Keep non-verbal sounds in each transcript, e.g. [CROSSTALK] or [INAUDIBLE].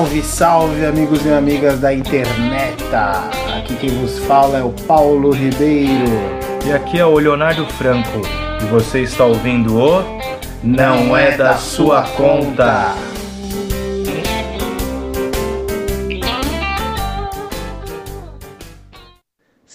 Salve, salve, amigos e amigas da internet! Aqui quem vos fala é o Paulo Ribeiro. E aqui é o Leonardo Franco. E você está ouvindo o Não é da sua conta.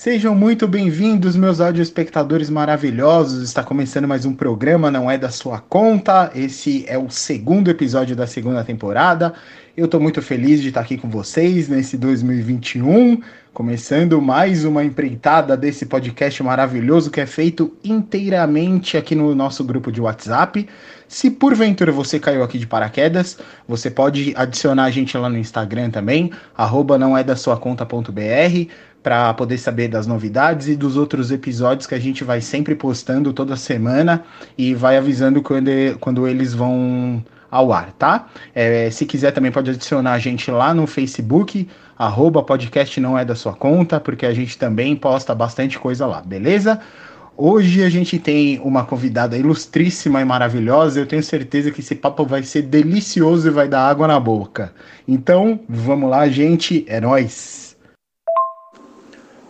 Sejam muito bem-vindos, meus áudio espectadores maravilhosos. Está começando mais um programa, não é da sua conta. Esse é o segundo episódio da segunda temporada. Eu estou muito feliz de estar aqui com vocês nesse 2021, começando mais uma empreitada desse podcast maravilhoso que é feito inteiramente aqui no nosso grupo de WhatsApp. Se porventura você caiu aqui de paraquedas, você pode adicionar a gente lá no Instagram também, arroba não é da sua conta.br para poder saber das novidades e dos outros episódios que a gente vai sempre postando toda semana e vai avisando quando, quando eles vão ao ar, tá? É, se quiser também pode adicionar a gente lá no Facebook, arroba podcast não é da sua conta, porque a gente também posta bastante coisa lá, beleza? Hoje a gente tem uma convidada ilustríssima e maravilhosa. Eu tenho certeza que esse papo vai ser delicioso e vai dar água na boca. Então, vamos lá, gente. É nóis!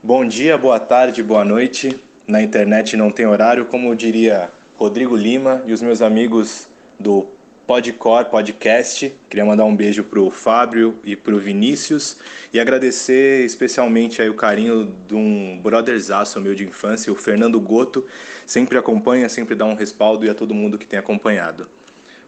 Bom dia, boa tarde, boa noite. Na internet não tem horário, como diria Rodrigo Lima e os meus amigos do Podcor Podcast. Queria mandar um beijo pro Fábio e pro Vinícius e agradecer especialmente aí o carinho de um brotherzaço meu de infância, o Fernando Goto, sempre acompanha, sempre dá um respaldo e a todo mundo que tem acompanhado.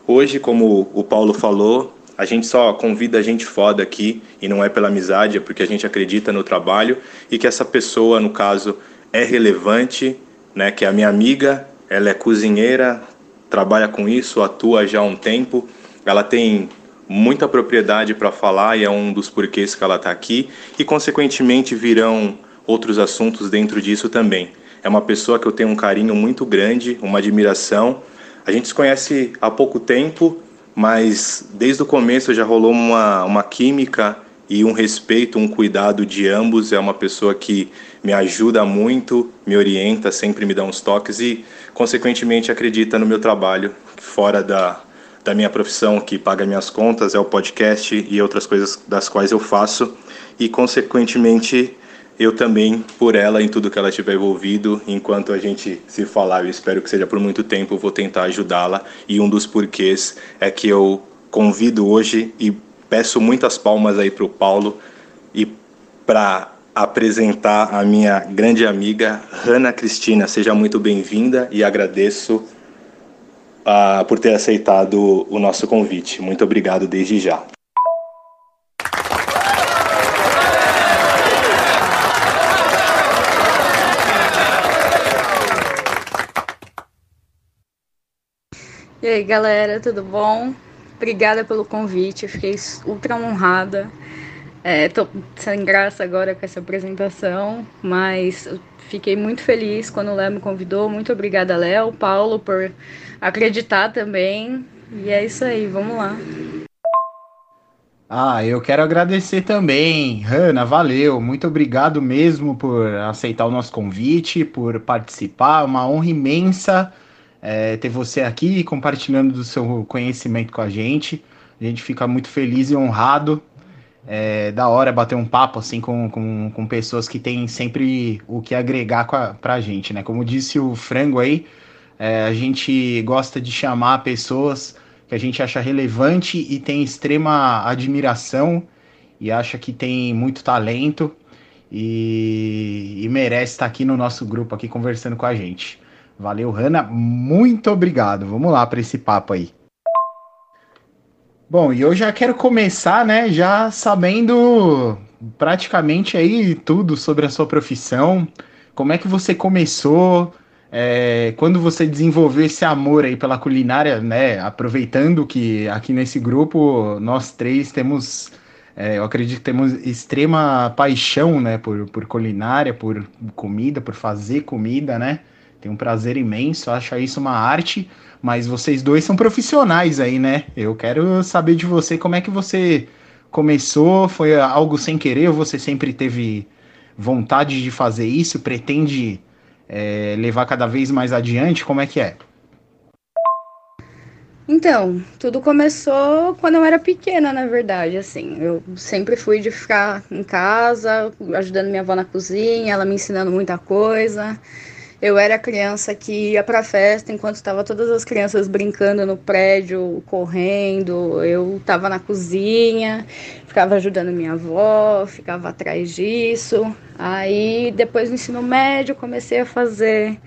Hoje, como o Paulo falou, a gente só convida gente foda aqui e não é pela amizade, é porque a gente acredita no trabalho e que essa pessoa, no caso, é relevante, né? Que é a minha amiga, ela é cozinheira, trabalha com isso, atua já há um tempo, ela tem muita propriedade para falar e é um dos porquês que ela está aqui e consequentemente virão outros assuntos dentro disso também. É uma pessoa que eu tenho um carinho muito grande, uma admiração. A gente se conhece há pouco tempo, mas desde o começo já rolou uma, uma química e um respeito, um cuidado de ambos. É uma pessoa que me ajuda muito, me orienta, sempre me dá uns toques e, consequentemente, acredita no meu trabalho, fora da, da minha profissão, que paga minhas contas, é o podcast e outras coisas das quais eu faço. E, consequentemente, eu também por ela em tudo que ela tiver envolvido. Enquanto a gente se falar, eu espero que seja por muito tempo, vou tentar ajudá-la. E um dos porquês é que eu convido hoje e peço muitas palmas aí para o Paulo e para apresentar a minha grande amiga Hanna Cristina. Seja muito bem-vinda e agradeço uh, por ter aceitado o nosso convite. Muito obrigado desde já. E aí, galera, tudo bom? Obrigada pelo convite, eu fiquei ultra honrada. É, tô sem graça agora com essa apresentação, mas fiquei muito feliz quando o Léo me convidou. Muito obrigada, Léo, Paulo, por acreditar também. E é isso aí, vamos lá. Ah, eu quero agradecer também, Hanna, valeu, muito obrigado mesmo por aceitar o nosso convite, por participar, uma honra imensa é, ter você aqui compartilhando do seu conhecimento com a gente. A gente fica muito feliz e honrado. É da hora bater um papo assim com, com, com pessoas que têm sempre o que agregar a, pra gente, né? Como disse o Frango aí, é, a gente gosta de chamar pessoas que a gente acha relevante e tem extrema admiração e acha que tem muito talento e, e merece estar aqui no nosso grupo aqui conversando com a gente. Valeu, Hanna. Muito obrigado. Vamos lá para esse papo aí. Bom, e eu já quero começar, né, já sabendo praticamente aí tudo sobre a sua profissão. Como é que você começou? É, quando você desenvolveu esse amor aí pela culinária, né? Aproveitando que aqui nesse grupo nós três temos, é, eu acredito que temos extrema paixão, né? Por, por culinária, por comida, por fazer comida, né? Tenho um prazer imenso, acho isso uma arte, mas vocês dois são profissionais aí, né? Eu quero saber de você como é que você começou, foi algo sem querer ou você sempre teve vontade de fazer isso, pretende é, levar cada vez mais adiante? Como é que é? Então, tudo começou quando eu era pequena, na verdade, assim. Eu sempre fui de ficar em casa, ajudando minha avó na cozinha, ela me ensinando muita coisa. Eu era criança que ia pra festa enquanto estavam todas as crianças brincando no prédio, correndo. Eu estava na cozinha, ficava ajudando minha avó, ficava atrás disso. Aí, depois do ensino médio, comecei a fazer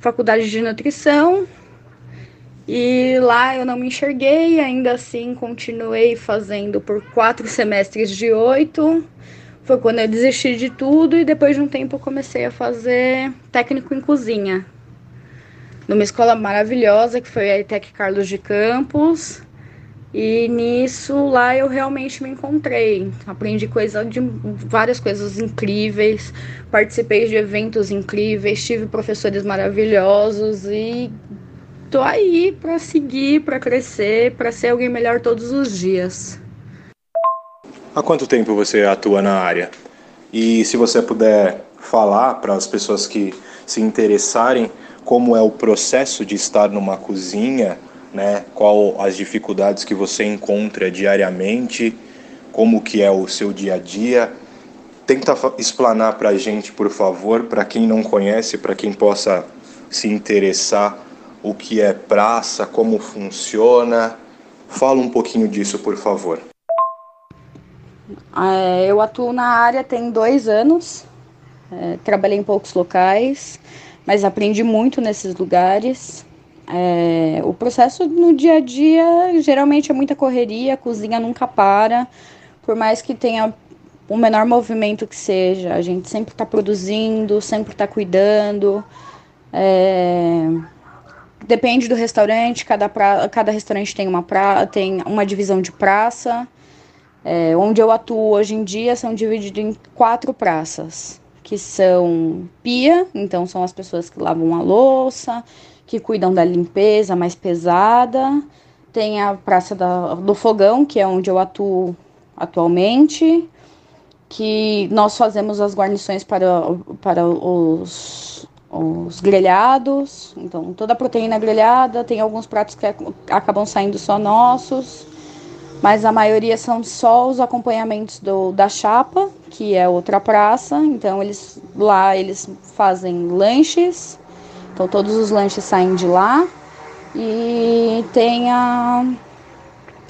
faculdade de nutrição. E lá eu não me enxerguei, ainda assim continuei fazendo por quatro semestres de oito foi quando eu desisti de tudo e depois de um tempo comecei a fazer técnico em cozinha. Numa escola maravilhosa que foi a ETEC Carlos de Campos. E nisso lá eu realmente me encontrei. Aprendi coisa de várias coisas incríveis, participei de eventos incríveis, tive professores maravilhosos e tô aí para seguir, para crescer, para ser alguém melhor todos os dias. Há quanto tempo você atua na área? E se você puder falar para as pessoas que se interessarem como é o processo de estar numa cozinha, né? Qual as dificuldades que você encontra diariamente, como que é o seu dia a dia. Tenta explanar para a gente, por favor, para quem não conhece, para quem possa se interessar, o que é praça, como funciona. Fala um pouquinho disso, por favor. É, eu atuo na área tem dois anos, é, trabalhei em poucos locais, mas aprendi muito nesses lugares. É, o processo no dia a dia geralmente é muita correria, a cozinha nunca para, por mais que tenha o menor movimento que seja, a gente sempre está produzindo, sempre está cuidando. É, depende do restaurante, cada, pra, cada restaurante tem uma, pra, tem uma divisão de praça. É, onde eu atuo hoje em dia são divididos em quatro praças, que são pia, então são as pessoas que lavam a louça, que cuidam da limpeza mais pesada. Tem a praça da, do fogão, que é onde eu atuo atualmente, que nós fazemos as guarnições para, para os, os grelhados. Então, toda a proteína grelhada, tem alguns pratos que acabam saindo só nossos mas a maioria são só os acompanhamentos do, da chapa, que é outra praça. Então eles lá eles fazem lanches, então todos os lanches saem de lá e tem a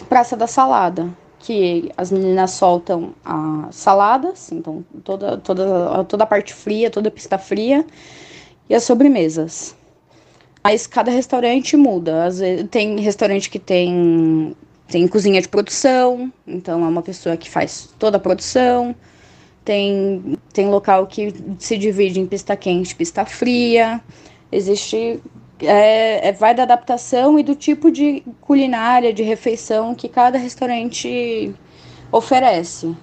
praça da salada, que as meninas soltam as saladas, então toda toda toda a parte fria, toda a pista fria e as sobremesas. Mas cada restaurante muda. Às vezes, tem restaurante que tem tem cozinha de produção, então é uma pessoa que faz toda a produção. Tem, tem local que se divide em pista quente, pista fria. Existe. É, é, vai da adaptação e do tipo de culinária, de refeição que cada restaurante oferece.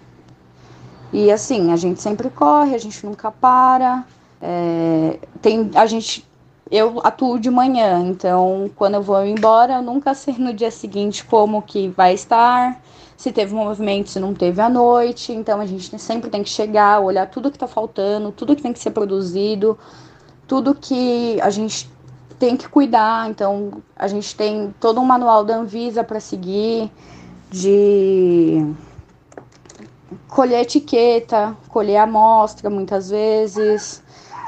E assim, a gente sempre corre, a gente nunca para. É, tem, a gente eu atuo de manhã, então quando eu vou embora, eu nunca sei no dia seguinte como que vai estar, se teve movimento, se não teve à noite. Então a gente sempre tem que chegar, olhar tudo que está faltando, tudo que tem que ser produzido, tudo que a gente tem que cuidar. Então a gente tem todo um manual da Anvisa para seguir, de colher etiqueta, colher amostra muitas vezes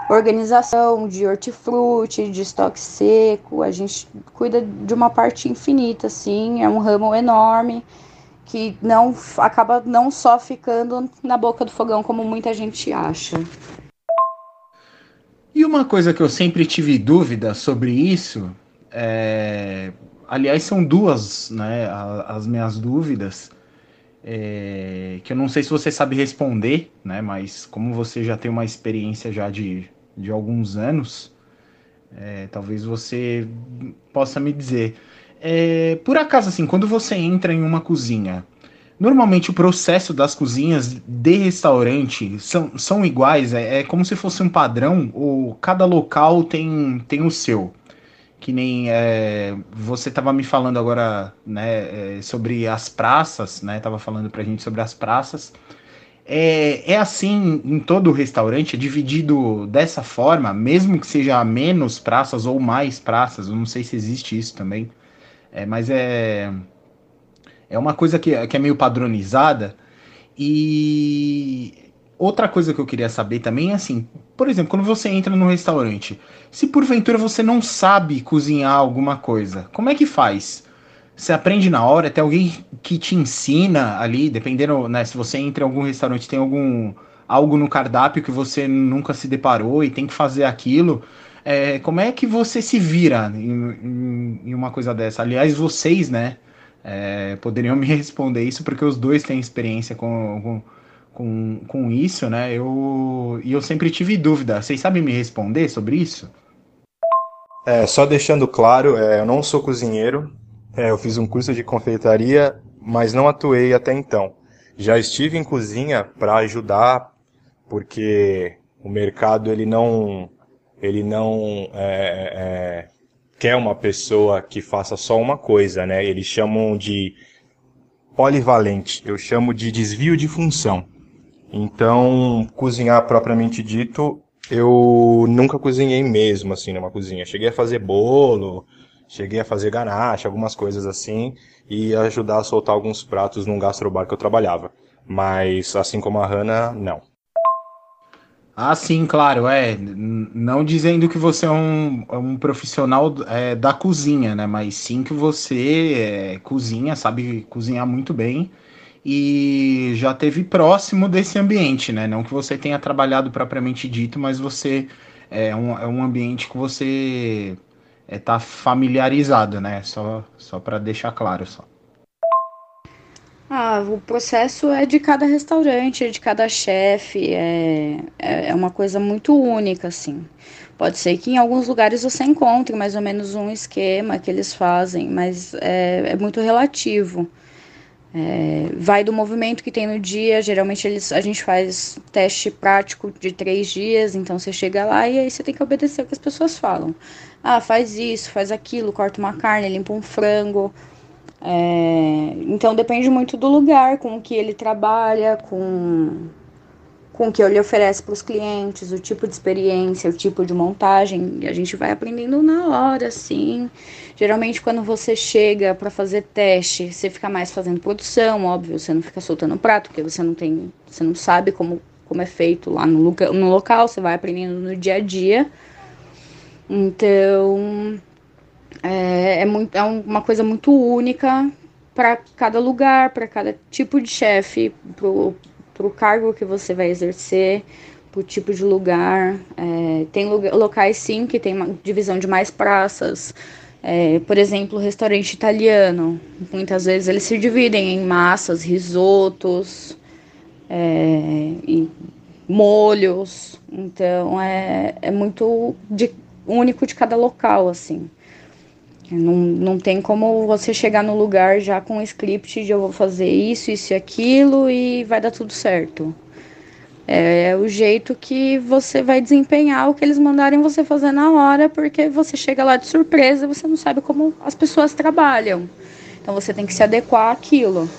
organização de hortifruti, de estoque seco, a gente cuida de uma parte infinita, assim, é um ramo enorme que não acaba não só ficando na boca do fogão como muita gente acha. E uma coisa que eu sempre tive dúvida sobre isso, é... aliás, são duas, né, as minhas dúvidas. É, que eu não sei se você sabe responder, né? Mas como você já tem uma experiência já de de alguns anos, é, talvez você possa me dizer. É, por acaso, assim, quando você entra em uma cozinha, normalmente o processo das cozinhas de restaurante são, são iguais? É, é como se fosse um padrão? Ou cada local tem, tem o seu? Que nem é, você estava me falando agora né, é, sobre as praças, né? Tava falando pra gente sobre as praças. É, é assim em todo restaurante, é dividido dessa forma, mesmo que seja menos praças ou mais praças, eu não sei se existe isso também. é, mas é, é uma coisa que, que é meio padronizada. E outra coisa que eu queria saber também é assim, por exemplo, quando você entra no restaurante, se porventura você não sabe cozinhar alguma coisa, como é que faz? Você aprende na hora, tem alguém que te ensina ali, dependendo, né, se você entra em algum restaurante, tem algum algo no cardápio que você nunca se deparou e tem que fazer aquilo. É, como é que você se vira em, em, em uma coisa dessa? Aliás, vocês, né, é, poderiam [LAUGHS] me responder isso, porque os dois têm experiência com, com, com, isso, né? Eu, e eu sempre tive dúvida. Vocês sabem me responder sobre isso? É, só deixando claro, é, eu não sou cozinheiro, é, eu fiz um curso de confeitaria, mas não atuei até então. Já estive em cozinha para ajudar, porque o mercado ele não ele não é, é, quer uma pessoa que faça só uma coisa, né? Eles chamam de polivalente, eu chamo de desvio de função. Então, cozinhar propriamente dito, eu nunca cozinhei mesmo assim numa cozinha. Cheguei a fazer bolo, cheguei a fazer ganache, algumas coisas assim, e ajudar a soltar alguns pratos num gastrobar que eu trabalhava. Mas assim como a Hannah, não. Ah, sim, claro, é. Não dizendo que você é um, é um profissional é, da cozinha, né? Mas sim que você é, cozinha, sabe cozinhar muito bem e já teve próximo desse ambiente, né? Não que você tenha trabalhado propriamente dito, mas você é um, é um ambiente que você é, familiarizado, né? Só, só para deixar claro só. Ah, o processo é de cada restaurante, é de cada chefe, é, é, é uma coisa muito única, assim. Pode ser que em alguns lugares você encontre mais ou menos um esquema que eles fazem, mas é, é muito relativo. É, vai do movimento que tem no dia, geralmente eles, a gente faz teste prático de três dias, então você chega lá e aí você tem que obedecer o que as pessoas falam. Ah, faz isso, faz aquilo, corta uma carne, limpa um frango, é, então depende muito do lugar com o que ele trabalha, com, com o que ele oferece para os clientes, o tipo de experiência, o tipo de montagem. E a gente vai aprendendo na hora, assim. Geralmente quando você chega para fazer teste, você fica mais fazendo produção, óbvio, você não fica soltando prato, porque você não tem, você não sabe como, como é feito lá no, no local, você vai aprendendo no dia a dia. Então, é, é, muito, é uma coisa muito única para cada lugar, para cada tipo de chefe, para o cargo que você vai exercer, para o tipo de lugar. É, tem locais, sim, que tem divisão de mais praças. É, por exemplo, restaurante italiano. Muitas vezes eles se dividem em massas, risotos, é, molhos. Então é, é muito de, único de cada local, assim. Não, não tem como você chegar no lugar já com um script de eu vou fazer isso, isso e aquilo e vai dar tudo certo. É, o jeito que você vai desempenhar o que eles mandarem você fazer na hora, porque você chega lá de surpresa você não sabe como as pessoas trabalham. Então você tem que se adequar àquilo.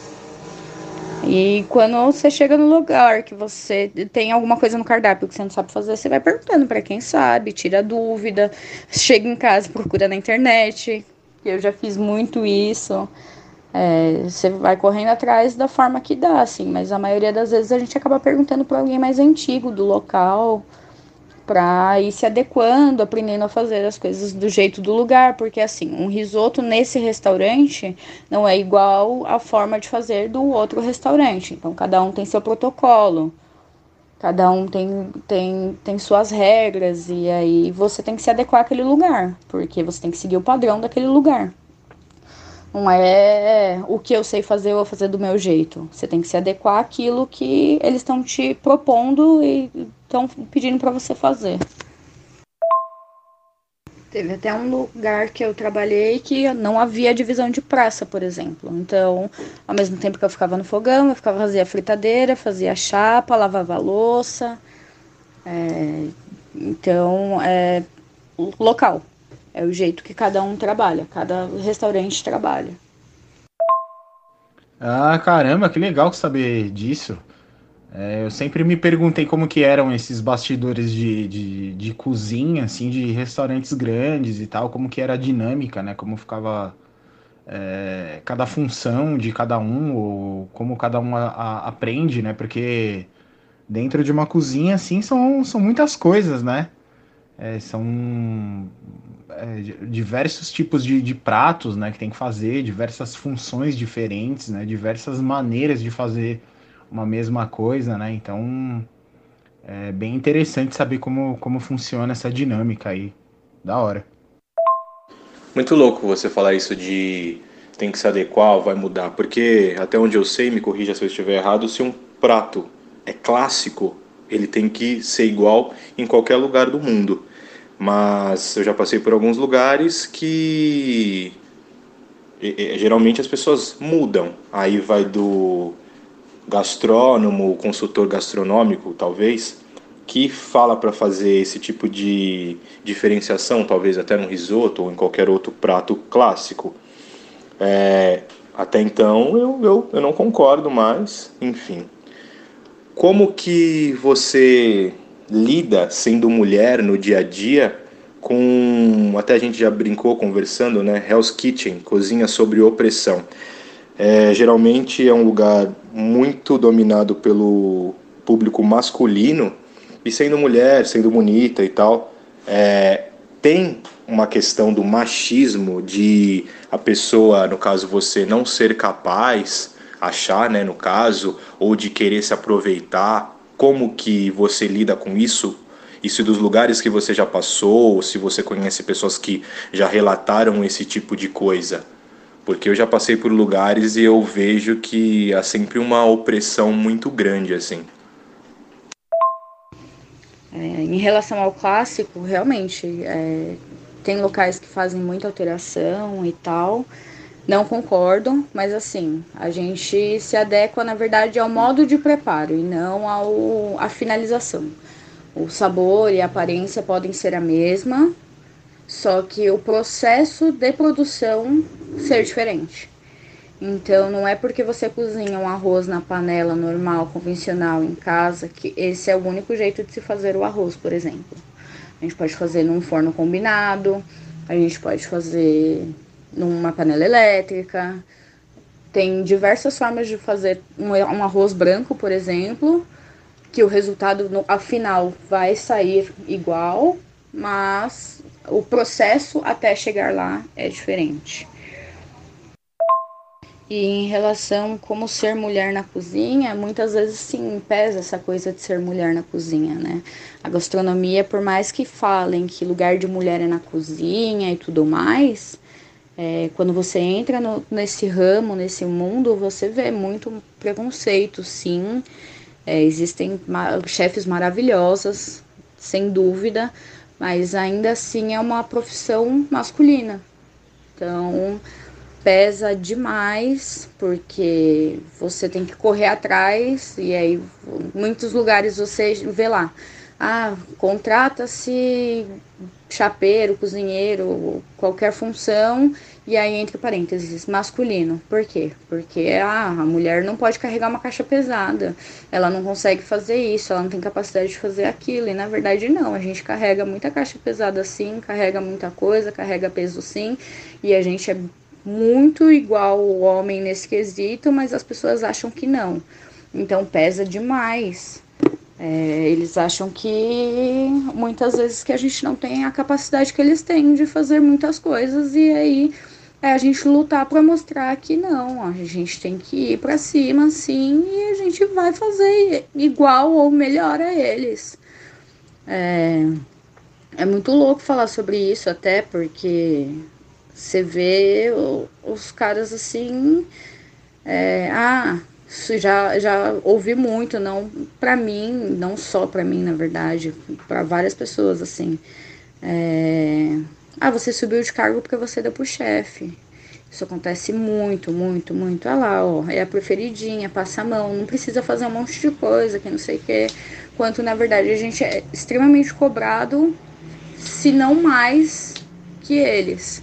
E quando você chega no lugar que você tem alguma coisa no cardápio que você não sabe fazer, você vai perguntando para quem sabe, tira dúvida, chega em casa, procura na internet. Eu já fiz muito isso. É, você vai correndo atrás da forma que dá, assim, mas a maioria das vezes a gente acaba perguntando para alguém mais antigo do local para ir se adequando, aprendendo a fazer as coisas do jeito do lugar, porque assim, um risoto nesse restaurante não é igual à forma de fazer do outro restaurante. Então, cada um tem seu protocolo, cada um tem, tem, tem suas regras, e aí você tem que se adequar àquele lugar, porque você tem que seguir o padrão daquele lugar. Não é o que eu sei fazer, eu vou fazer do meu jeito. Você tem que se adequar àquilo que eles estão te propondo e estão pedindo para você fazer. Teve até um lugar que eu trabalhei que não havia divisão de praça, por exemplo. Então, ao mesmo tempo que eu ficava no fogão, eu ficava fazia fritadeira, fazia chapa, lavava louça. É, então, é local. É o jeito que cada um trabalha, cada restaurante trabalha. Ah, caramba, que legal saber disso. É, eu sempre me perguntei como que eram esses bastidores de, de, de, cozinha, assim, de restaurantes grandes e tal, como que era a dinâmica, né? Como ficava é, cada função de cada um, ou como cada um a, a, aprende, né? Porque dentro de uma cozinha, assim, são, são muitas coisas, né? É, são é, diversos tipos de, de, pratos, né? Que tem que fazer, diversas funções diferentes, né? Diversas maneiras de fazer uma mesma coisa, né? Então, é bem interessante saber como, como funciona essa dinâmica aí. Da hora. Muito louco você falar isso de tem que se adequar, vai mudar, porque até onde eu sei, me corrija se eu estiver errado, se um prato é clássico, ele tem que ser igual em qualquer lugar do mundo. Mas eu já passei por alguns lugares que geralmente as pessoas mudam. Aí vai do gastrônomo, consultor gastronômico, talvez, que fala para fazer esse tipo de diferenciação, talvez até no risoto ou em qualquer outro prato clássico. É, até então eu, eu, eu não concordo mais, enfim. Como que você lida sendo mulher no dia a dia com até a gente já brincou conversando, né? Hell's Kitchen, cozinha sobre opressão. É, geralmente é um lugar muito dominado pelo público masculino e sendo mulher, sendo bonita e tal, é, tem uma questão do machismo, de a pessoa, no caso você, não ser capaz, achar, né, no caso, ou de querer se aproveitar. Como que você lida com isso? Isso dos lugares que você já passou, ou se você conhece pessoas que já relataram esse tipo de coisa. Porque eu já passei por lugares e eu vejo que há sempre uma opressão muito grande, assim. É, em relação ao clássico, realmente, é, tem locais que fazem muita alteração e tal. Não concordo, mas assim, a gente se adequa, na verdade, ao modo de preparo e não ao, à finalização. O sabor e a aparência podem ser a mesma, só que o processo de produção ser diferente. Então, não é porque você cozinha um arroz na panela normal, convencional, em casa, que esse é o único jeito de se fazer o arroz, por exemplo. A gente pode fazer num forno combinado, a gente pode fazer numa panela elétrica. Tem diversas formas de fazer um, um arroz branco, por exemplo, que o resultado no, final vai sair igual, mas o processo até chegar lá é diferente. E em relação como ser mulher na cozinha, muitas vezes sim pesa essa coisa de ser mulher na cozinha, né? A gastronomia, por mais que falem que lugar de mulher é na cozinha e tudo mais, é, quando você entra no, nesse ramo, nesse mundo, você vê muito preconceito, sim. É, existem ma chefes maravilhosas, sem dúvida, mas ainda assim é uma profissão masculina. Então, pesa demais, porque você tem que correr atrás, e aí muitos lugares você vê lá, ah, contrata-se chapeiro, cozinheiro, qualquer função, e aí entre parênteses, masculino. Por quê? Porque ah, a mulher não pode carregar uma caixa pesada, ela não consegue fazer isso, ela não tem capacidade de fazer aquilo, e na verdade não, a gente carrega muita caixa pesada sim, carrega muita coisa, carrega peso sim, e a gente é muito igual o homem nesse quesito, mas as pessoas acham que não. Então pesa demais. É, eles acham que muitas vezes que a gente não tem a capacidade que eles têm de fazer muitas coisas e aí é a gente lutar para mostrar que não, a gente tem que ir para cima sim e a gente vai fazer igual ou melhor a eles. É, é muito louco falar sobre isso até porque você vê os caras assim. É, ah, já, já ouvi muito, não para mim, não só para mim, na verdade, para várias pessoas assim. É, ah, você subiu de cargo porque você deu pro chefe. Isso acontece muito, muito, muito. Olha lá, ó, é a preferidinha, passa a mão, não precisa fazer um monte de coisa, que não sei o que. Quanto na verdade a gente é extremamente cobrado, se não mais que eles.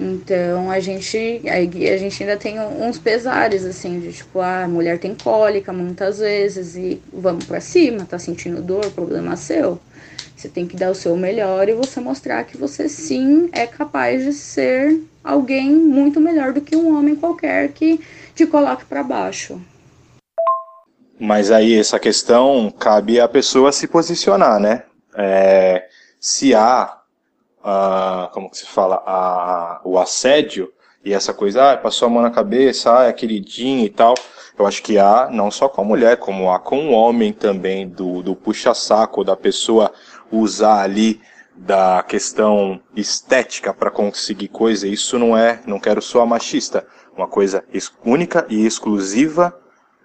Então a gente, a, gente ainda tem uns pesares, assim, de tipo, ah, a mulher tem cólica muitas vezes e vamos para cima, tá sentindo dor, problema seu. Você tem que dar o seu melhor e você mostrar que você sim é capaz de ser alguém muito melhor do que um homem qualquer que te coloque para baixo. Mas aí essa questão cabe a pessoa se posicionar, né? É, se há, uh, como que se fala, a, o assédio e essa coisa, ah, passou a mão na cabeça, ah, é queridinho e tal. Eu acho que há, não só com a mulher, como há com o homem também, do, do puxa-saco, da pessoa usar ali da questão estética para conseguir coisa. Isso não é, não quero soar machista, uma coisa única e exclusiva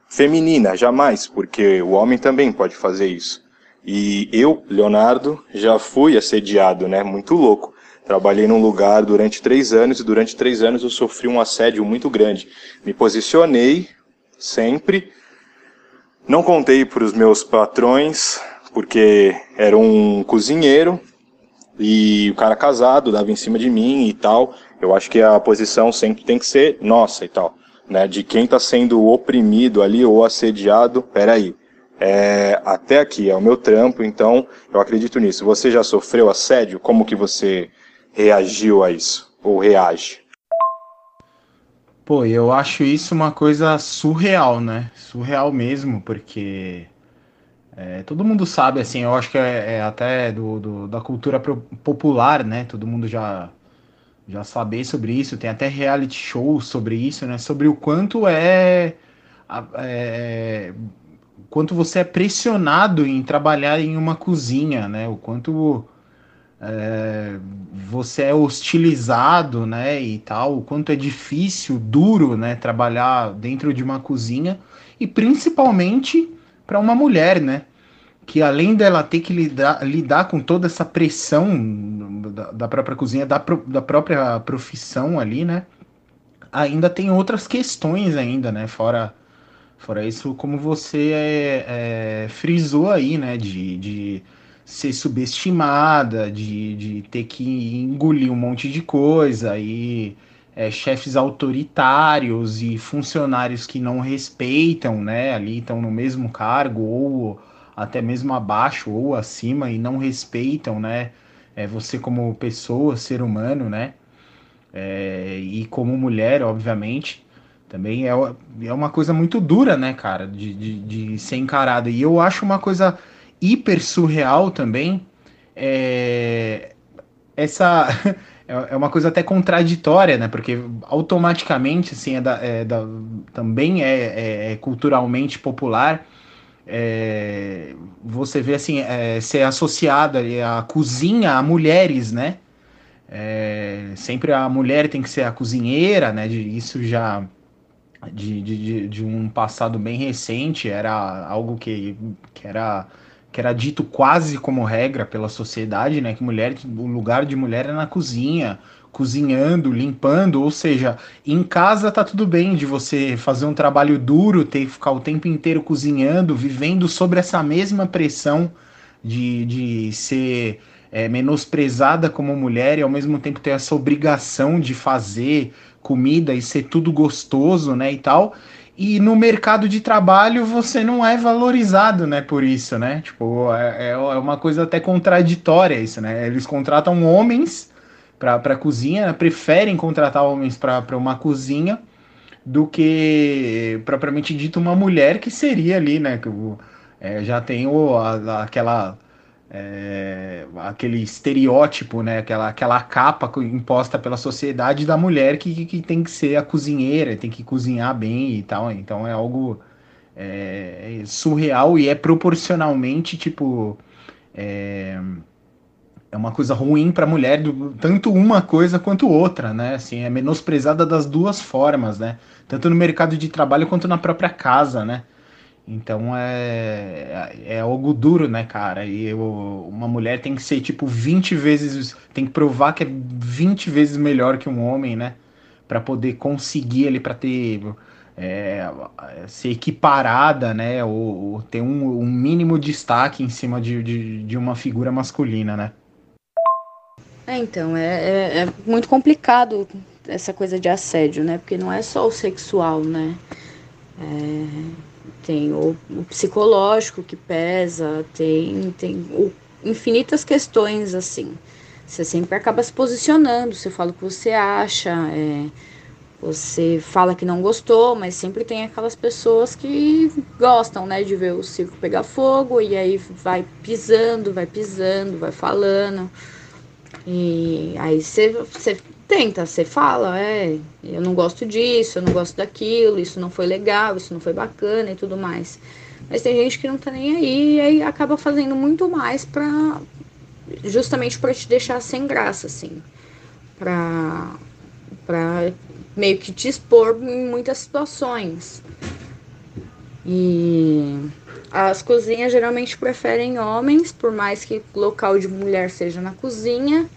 feminina, jamais, porque o homem também pode fazer isso. E eu, Leonardo, já fui assediado, né? Muito louco. Trabalhei num lugar durante três anos e durante três anos eu sofri um assédio muito grande. Me posicionei sempre, não contei para os meus patrões, porque era um cozinheiro e o cara casado dava em cima de mim e tal. Eu acho que a posição sempre tem que ser nossa e tal né, de quem está sendo oprimido ali ou assediado, peraí, é, até aqui é o meu trampo, então eu acredito nisso. Você já sofreu assédio? Como que você reagiu a isso? Ou reage? Pô, eu acho isso uma coisa surreal, né? Surreal mesmo, porque é, todo mundo sabe, assim, eu acho que é, é até do, do, da cultura popular, né? Todo mundo já já saber sobre isso, tem até reality shows sobre isso, né? Sobre o quanto é, é quanto você é pressionado em trabalhar em uma cozinha, né? O quanto é, você é hostilizado, né? E tal, o quanto é difícil, duro, né? Trabalhar dentro de uma cozinha e principalmente para uma mulher, né? que além dela ter que lidar, lidar com toda essa pressão da, da própria cozinha, da, da própria profissão ali, né? Ainda tem outras questões ainda, né? Fora, fora isso, como você é, é, frisou aí, né? De, de ser subestimada, de, de ter que engolir um monte de coisa e é, chefes autoritários e funcionários que não respeitam, né? Ali estão no mesmo cargo ou até mesmo abaixo ou acima e não respeitam, né? É, você como pessoa, ser humano, né? É, e como mulher, obviamente, também é, é uma coisa muito dura, né, cara, de, de, de ser encarada. E eu acho uma coisa hiper surreal também, é, essa [LAUGHS] é, é uma coisa até contraditória, né? Porque automaticamente, assim, é da, é da também é, é, é culturalmente popuar é, você vê assim, ser associada a cozinha a mulheres, né? Sempre a mulher tem que ser a cozinheira, né? Isso já de, de, de, um passado bem recente, era algo que, que, era, que era dito quase como regra pela sociedade, né? Que mulher, o lugar de mulher é na cozinha, cozinhando, limpando, ou seja, em casa tá tudo bem de você fazer um trabalho duro, ter que ficar o tempo inteiro cozinhando, vivendo sobre essa mesma pressão de, de ser é, menosprezada como mulher e ao mesmo tempo ter essa obrigação de fazer comida e ser tudo gostoso, né, e tal. E no mercado de trabalho você não é valorizado, né, por isso, né? Tipo, é, é uma coisa até contraditória isso, né? Eles contratam homens para cozinha, né? preferem contratar homens para uma cozinha do que propriamente dito uma mulher que seria ali, né? Que é, já tem o, a, aquela é, aquele estereótipo, né? Aquela, aquela capa imposta pela sociedade da mulher que, que tem que ser a cozinheira, tem que cozinhar bem e tal. Então é algo é, surreal e é proporcionalmente tipo é, é uma coisa ruim para a mulher, tanto uma coisa quanto outra, né? Assim, é menosprezada das duas formas, né? Tanto no mercado de trabalho quanto na própria casa, né? Então é, é algo duro, né, cara? E eu, uma mulher tem que ser tipo 20 vezes, tem que provar que é 20 vezes melhor que um homem, né? Para poder conseguir ali, para ter é, ser equiparada, né? Ou, ou ter um, um, mínimo destaque em cima de, de, de uma figura masculina, né? É, então, é, é, é, muito complicado essa coisa de assédio, né? Porque não é só o sexual, né? É, tem o, o, psicológico que pesa, tem, tem o, infinitas questões assim. Você sempre acaba se posicionando, você fala o que você acha, é, você fala que não gostou, mas sempre tem aquelas pessoas que gostam, né, de ver o circo pegar fogo e aí vai pisando, vai pisando, vai falando. E aí você, você tenta, você fala, é, eu não gosto disso, eu não gosto daquilo, isso não foi legal, isso não foi bacana e tudo mais. Mas tem gente que não tá nem aí e aí acaba fazendo muito mais pra, justamente para te deixar sem graça, assim. Pra, pra meio que te expor em muitas situações. E as cozinhas geralmente preferem homens, por mais que local de mulher seja na cozinha,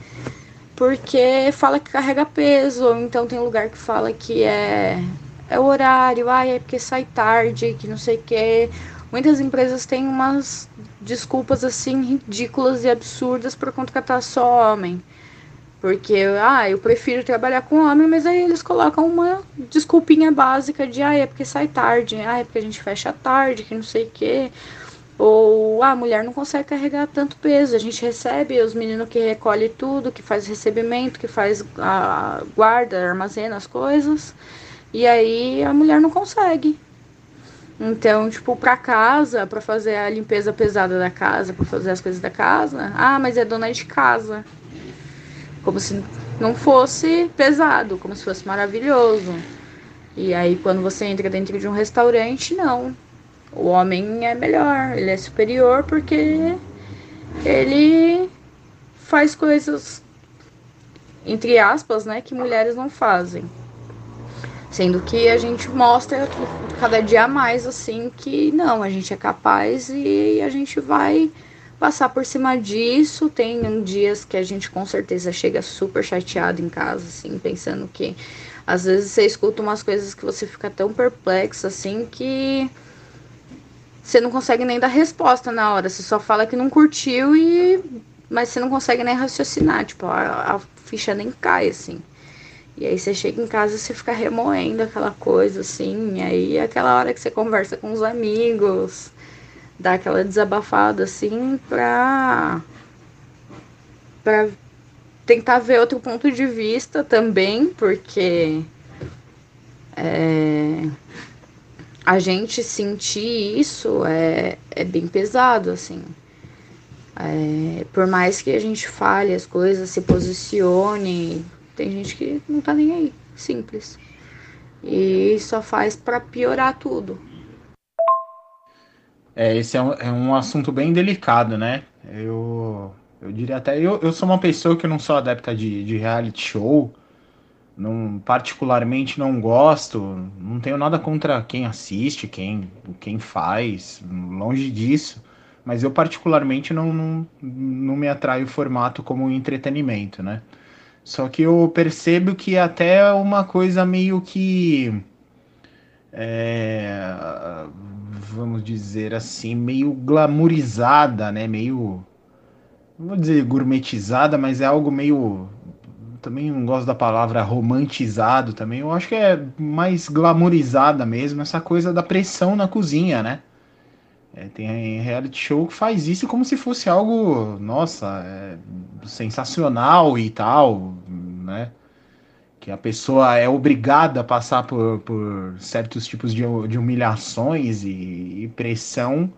porque fala que carrega peso, ou então tem lugar que fala que é, é o horário, ah, é porque sai tarde, que não sei o que. Muitas empresas têm umas desculpas assim ridículas e absurdas para contratar só homem. Porque, ah, eu prefiro trabalhar com homem, mas aí eles colocam uma desculpinha básica de, ah, é porque sai tarde, ah, é porque a gente fecha tarde, que não sei o quê. Ou, ah, a mulher não consegue carregar tanto peso. A gente recebe os meninos que recolhe tudo, que faz recebimento, que faz a guarda, armazena as coisas. E aí a mulher não consegue. Então, tipo, pra casa, pra fazer a limpeza pesada da casa, pra fazer as coisas da casa, ah, mas é dona de casa. Como se não fosse pesado, como se fosse maravilhoso. E aí, quando você entra dentro de um restaurante, não. O homem é melhor, ele é superior porque ele faz coisas, entre aspas, né, que mulheres não fazem. Sendo que a gente mostra cada dia mais assim que não, a gente é capaz e a gente vai passar por cima disso. Tem dias que a gente com certeza chega super chateado em casa, assim, pensando que às vezes você escuta umas coisas que você fica tão perplexo assim que você não consegue nem dar resposta na hora, você só fala que não curtiu e mas você não consegue nem raciocinar, tipo, a, a ficha nem cai assim. E aí você chega em casa e você fica remoendo aquela coisa, assim. E aí é aquela hora que você conversa com os amigos, dá aquela desabafada, assim, pra. pra tentar ver outro ponto de vista também, porque. É, a gente sentir isso é, é bem pesado, assim. É, por mais que a gente fale as coisas, se posicione, tem gente que não tá nem aí, simples. E só faz para piorar tudo. É, esse é um, é um assunto bem delicado, né? Eu, eu diria até. Eu, eu sou uma pessoa que não sou adepta de, de reality show. Não, particularmente não gosto. Não tenho nada contra quem assiste, quem, quem faz. Longe disso. Mas eu, particularmente, não, não, não me atrai o formato como entretenimento, né? Só que eu percebo que é até uma coisa meio que. É, vamos dizer assim, meio glamourizada, né? Meio. Não vou dizer gourmetizada, mas é algo meio. Também não gosto da palavra romantizado também. Eu acho que é mais glamourizada mesmo, essa coisa da pressão na cozinha, né? É, tem reality show que faz isso como se fosse algo, nossa, é, sensacional e tal, né? Que a pessoa é obrigada a passar por, por certos tipos de, de humilhações e, e pressão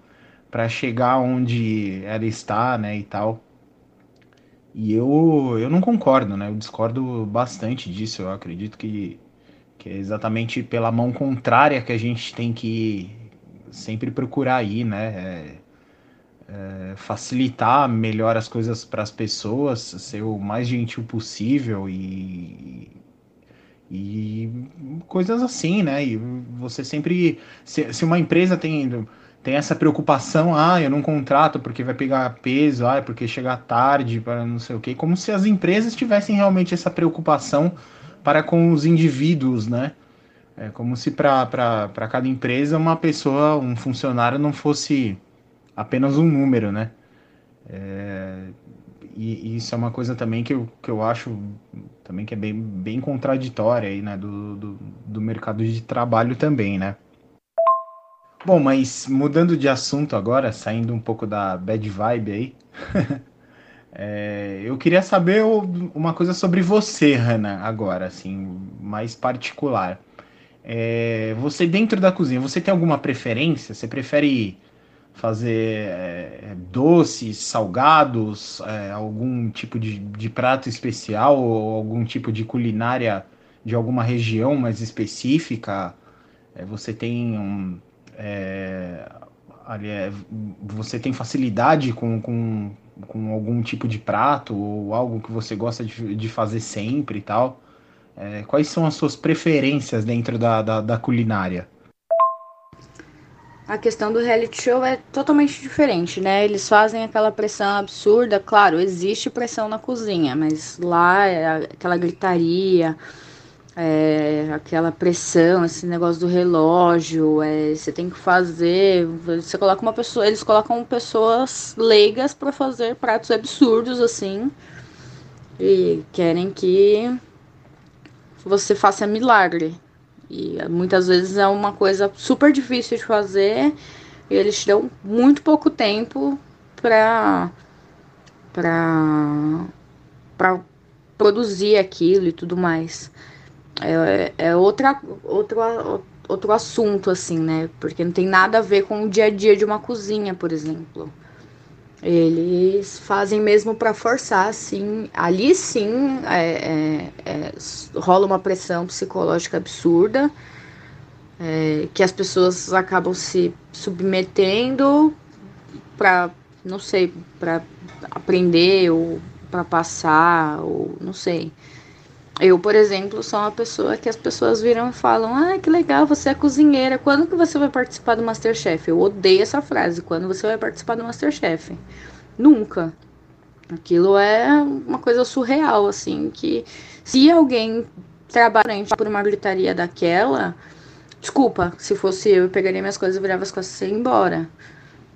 para chegar onde ela está, né, e tal. E eu, eu não concordo, né? Eu discordo bastante disso. Eu acredito que, que é exatamente pela mão contrária que a gente tem que sempre procurar ir, né? É, é, facilitar melhor as coisas para as pessoas, ser o mais gentil possível e, e coisas assim, né? E você sempre. Se, se uma empresa tem, tem essa preocupação, ah, eu não contrato porque vai pegar peso, ah, porque chegar tarde, para não sei o quê, como se as empresas tivessem realmente essa preocupação para com os indivíduos, né? É como se para cada empresa uma pessoa, um funcionário não fosse apenas um número, né? É, e, e, isso é uma coisa também que eu, que eu acho também que é bem, bem contraditória aí, né? Do, do, do mercado de trabalho também, né? Bom, mas mudando de assunto agora, saindo um pouco da bad vibe aí, [LAUGHS] é, eu queria saber uma coisa sobre você, Hanna, agora, assim, mais particular. É, você dentro da cozinha, você tem alguma preferência? Você prefere fazer é, doces, salgados, é, algum tipo de, de prato especial ou algum tipo de culinária de alguma região mais específica? É, você tem um, é, ali, é, você tem facilidade com, com, com algum tipo de prato ou algo que você gosta de, de fazer sempre e tal? É, quais são as suas preferências dentro da, da, da culinária? a questão do reality show é totalmente diferente, né? Eles fazem aquela pressão absurda, claro, existe pressão na cozinha, mas lá é aquela gritaria, é, aquela pressão, esse negócio do relógio, é, você tem que fazer, você coloca uma pessoa, eles colocam pessoas leigas para fazer pratos absurdos assim e querem que você faça milagre. E muitas vezes é uma coisa super difícil de fazer e eles te dão muito pouco tempo para para para produzir aquilo e tudo mais. É, é outra, outro, outro assunto, assim, né? Porque não tem nada a ver com o dia a dia de uma cozinha, por exemplo. Eles fazem mesmo para forçar, assim. Ali sim é, é, é, rola uma pressão psicológica absurda, é, que as pessoas acabam se submetendo para, não sei, para aprender ou para passar, ou não sei. Eu, por exemplo, sou uma pessoa que as pessoas viram e falam: Ah, que legal, você é cozinheira. Quando que você vai participar do Masterchef? Eu odeio essa frase. Quando você vai participar do Masterchef? Nunca. Aquilo é uma coisa surreal, assim, que se alguém trabalha por uma gritaria daquela, desculpa, se fosse eu, eu pegaria minhas coisas, virava as costas e ia embora.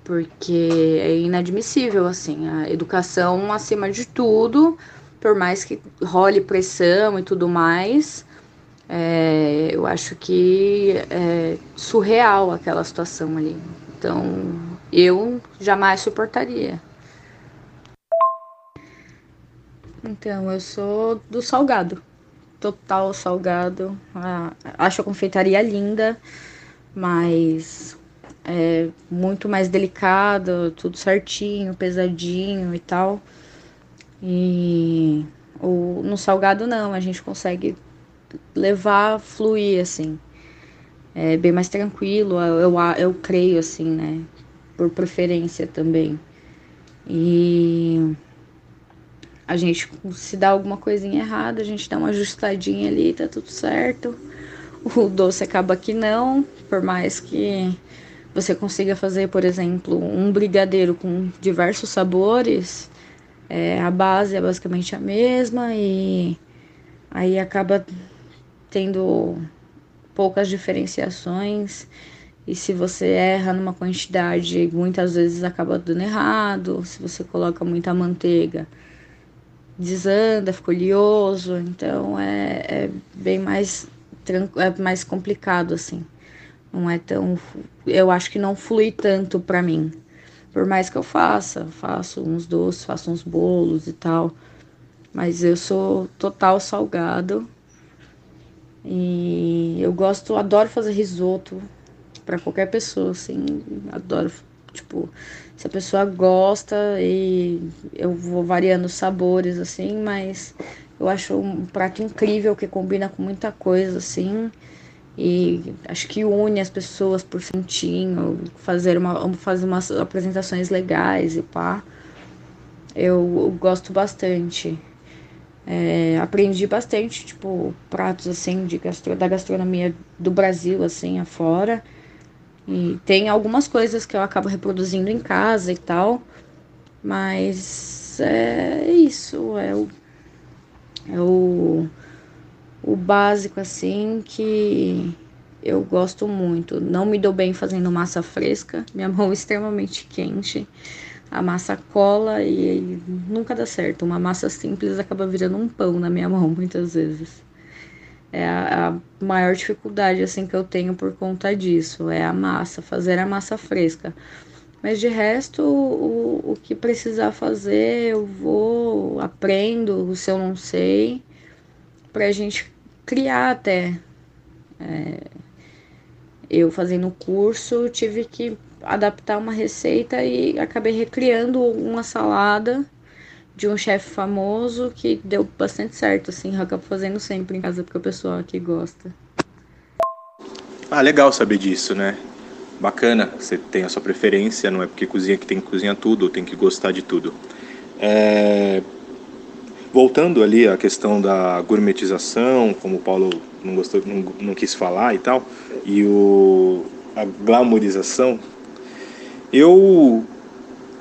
Porque é inadmissível, assim, a educação acima de tudo por mais que role pressão e tudo mais, é, eu acho que é surreal aquela situação ali. Então, eu jamais suportaria. Então, eu sou do salgado. Total salgado. Ah, acho a confeitaria linda, mas é muito mais delicado, tudo certinho, pesadinho e tal. E o, no salgado não, a gente consegue levar, fluir assim. É bem mais tranquilo, eu, eu, creio assim, né? Por preferência também. E a gente, se dá alguma coisinha errada, a gente dá uma ajustadinha ali, tá tudo certo. O doce acaba que não, por mais que você consiga fazer, por exemplo, um brigadeiro com diversos sabores, é, a base é basicamente a mesma e aí acaba tendo poucas diferenciações. E se você erra numa quantidade, muitas vezes acaba dando errado. Se você coloca muita manteiga, desanda, fica oleoso. Então é, é bem mais, é mais complicado assim. Não é tão. Eu acho que não flui tanto para mim. Por mais que eu faça, faço uns doces, faço uns bolos e tal. Mas eu sou total salgado. E eu gosto, adoro fazer risoto para qualquer pessoa, assim. Adoro, tipo, se a pessoa gosta e eu vou variando os sabores, assim, mas eu acho um prato incrível que combina com muita coisa, assim e acho que une as pessoas por sentinho, fazer, uma, fazer umas apresentações legais e pá. Eu, eu gosto bastante. É, aprendi bastante, tipo, pratos assim de gastro, da gastronomia do Brasil, assim, afora. E tem algumas coisas que eu acabo reproduzindo em casa e tal. Mas é isso, é o. É o o básico assim que eu gosto muito. Não me dou bem fazendo massa fresca, [LAUGHS] minha mão é extremamente quente. A massa cola e nunca dá certo. Uma massa simples acaba virando um pão na minha [LAUGHS] mão muitas vezes. É a, maior dificuldade assim que eu tenho por conta disso, é a massa, fazer a massa fresca. Mas de resto, o, o que precisar fazer, eu vou, aprendo, se eu não sei, pra gente criar até. É, eu fazendo o curso, tive que adaptar uma receita e acabei recriando uma salada de um chefe famoso que deu bastante certo, assim, eu acabo fazendo sempre em casa porque o pessoal aqui gosta. Ah, legal saber disso, né? Bacana, você tem a sua preferência, não é porque cozinha que tem que cozinhar tudo, tem que gostar de tudo. É... Voltando ali à questão da gourmetização, como o Paulo não, gostou, não, não quis falar e tal, e o, a glamorização, eu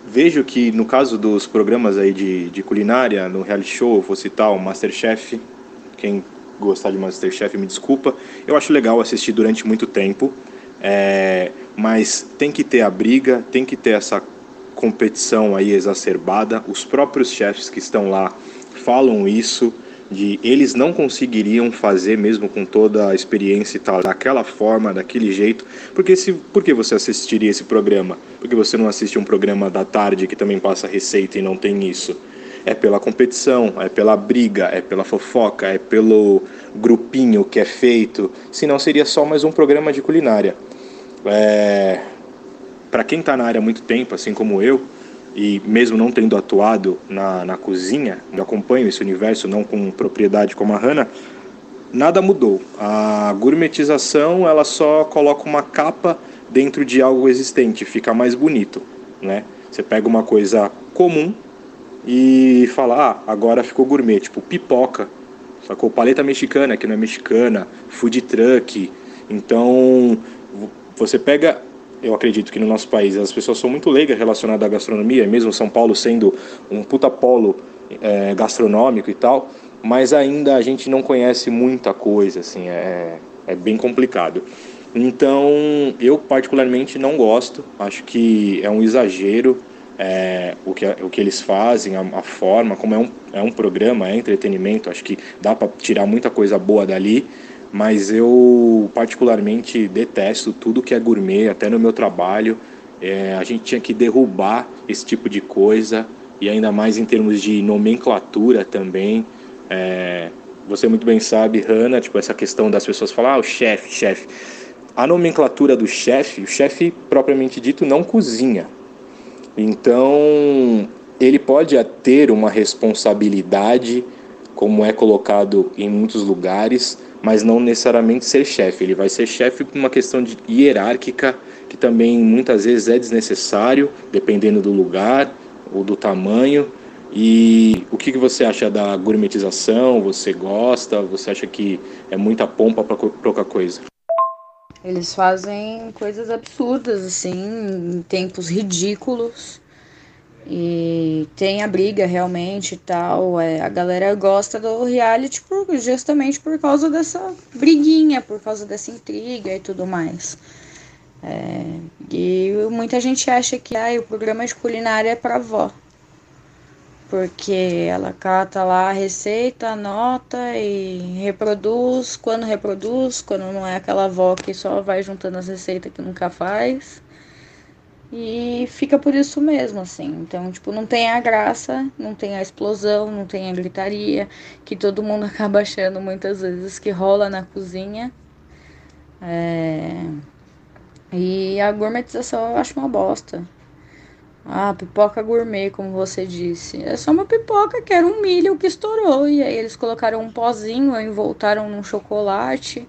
vejo que no caso dos programas aí de, de culinária, no reality show, citar o Masterchef, quem gostar de Masterchef me desculpa, eu acho legal assistir durante muito tempo, é, mas tem que ter a briga, tem que ter essa competição aí exacerbada, os próprios chefes que estão lá falam isso, de eles não conseguiriam fazer mesmo com toda a experiência e tal, daquela forma, daquele jeito. Porque se, por que você assistiria esse programa? Porque você não assiste um programa da tarde que também passa receita e não tem isso? É pela competição, é pela briga, é pela fofoca, é pelo grupinho que é feito. Senão seria só mais um programa de culinária. É... Para quem está na área há muito tempo, assim como eu, e mesmo não tendo atuado na, na cozinha, eu acompanho esse universo não com propriedade como a Hannah, nada mudou. A gourmetização ela só coloca uma capa dentro de algo existente, fica mais bonito, né? Você pega uma coisa comum e fala, ah, agora ficou gourmet, tipo pipoca, sacou? Paleta mexicana, que não é mexicana, food truck. Então, você pega eu acredito que no nosso país as pessoas são muito leigas relacionadas à gastronomia, mesmo São Paulo sendo um puta polo é, gastronômico e tal, mas ainda a gente não conhece muita coisa, assim, é, é bem complicado. Então, eu particularmente não gosto, acho que é um exagero é, o, que, o que eles fazem, a, a, forma, como é um, é um programa, é entretenimento, acho que dá para tirar muita coisa boa dali, mas eu particularmente detesto tudo que é gourmet, até no meu trabalho. É, a gente tinha que derrubar esse tipo de coisa, e ainda mais em termos de nomenclatura também. É, você muito bem sabe, Hanna, tipo, essa questão das pessoas falar, ah, o chefe, chefe. A nomenclatura do chefe, o chefe propriamente dito não cozinha. Então, ele pode ter uma responsabilidade, como é colocado em muitos lugares, mas não necessariamente ser chefe. Ele vai ser chefe por uma questão de hierárquica que também muitas vezes é desnecessário, dependendo do lugar ou do tamanho. E o que, você acha da gourmetização? Você gosta? Você acha que é muita pompa para pouca coisa? Eles fazem coisas absurdas, assim, em tempos ridículos. E tem a briga realmente e tal. É, a galera gosta do reality por, justamente por causa dessa briguinha, por causa dessa intriga e tudo mais. É, e muita gente acha que ah, o programa de culinária é pra vó. Porque ela cata lá a receita, anota e reproduz. Quando reproduz, quando não é aquela avó que só vai juntando as receitas que nunca faz. E fica por isso mesmo, assim. Então, tipo, não tem a graça, não tem a explosão, não tem a gritaria, que todo mundo [LAUGHS] acaba achando muitas vezes que rola na cozinha. É... E a gourmetização eu acho uma bosta. Ah, pipoca gourmet, como você disse. É só uma pipoca que era um milho que estourou. E aí eles colocaram um pozinho, envoltaram num chocolate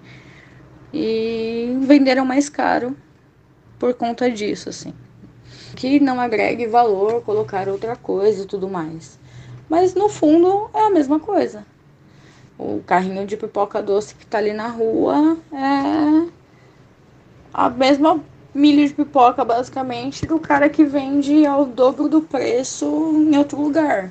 e venderam mais caro por conta disso, assim que não agregue valor, colocar outra coisa e tudo mais. Mas no fundo é a mesma coisa. O carrinho de pipoca doce que tá ali na rua é a mesma milho de pipoca, basicamente, do cara que vende ao dobro do preço em outro lugar.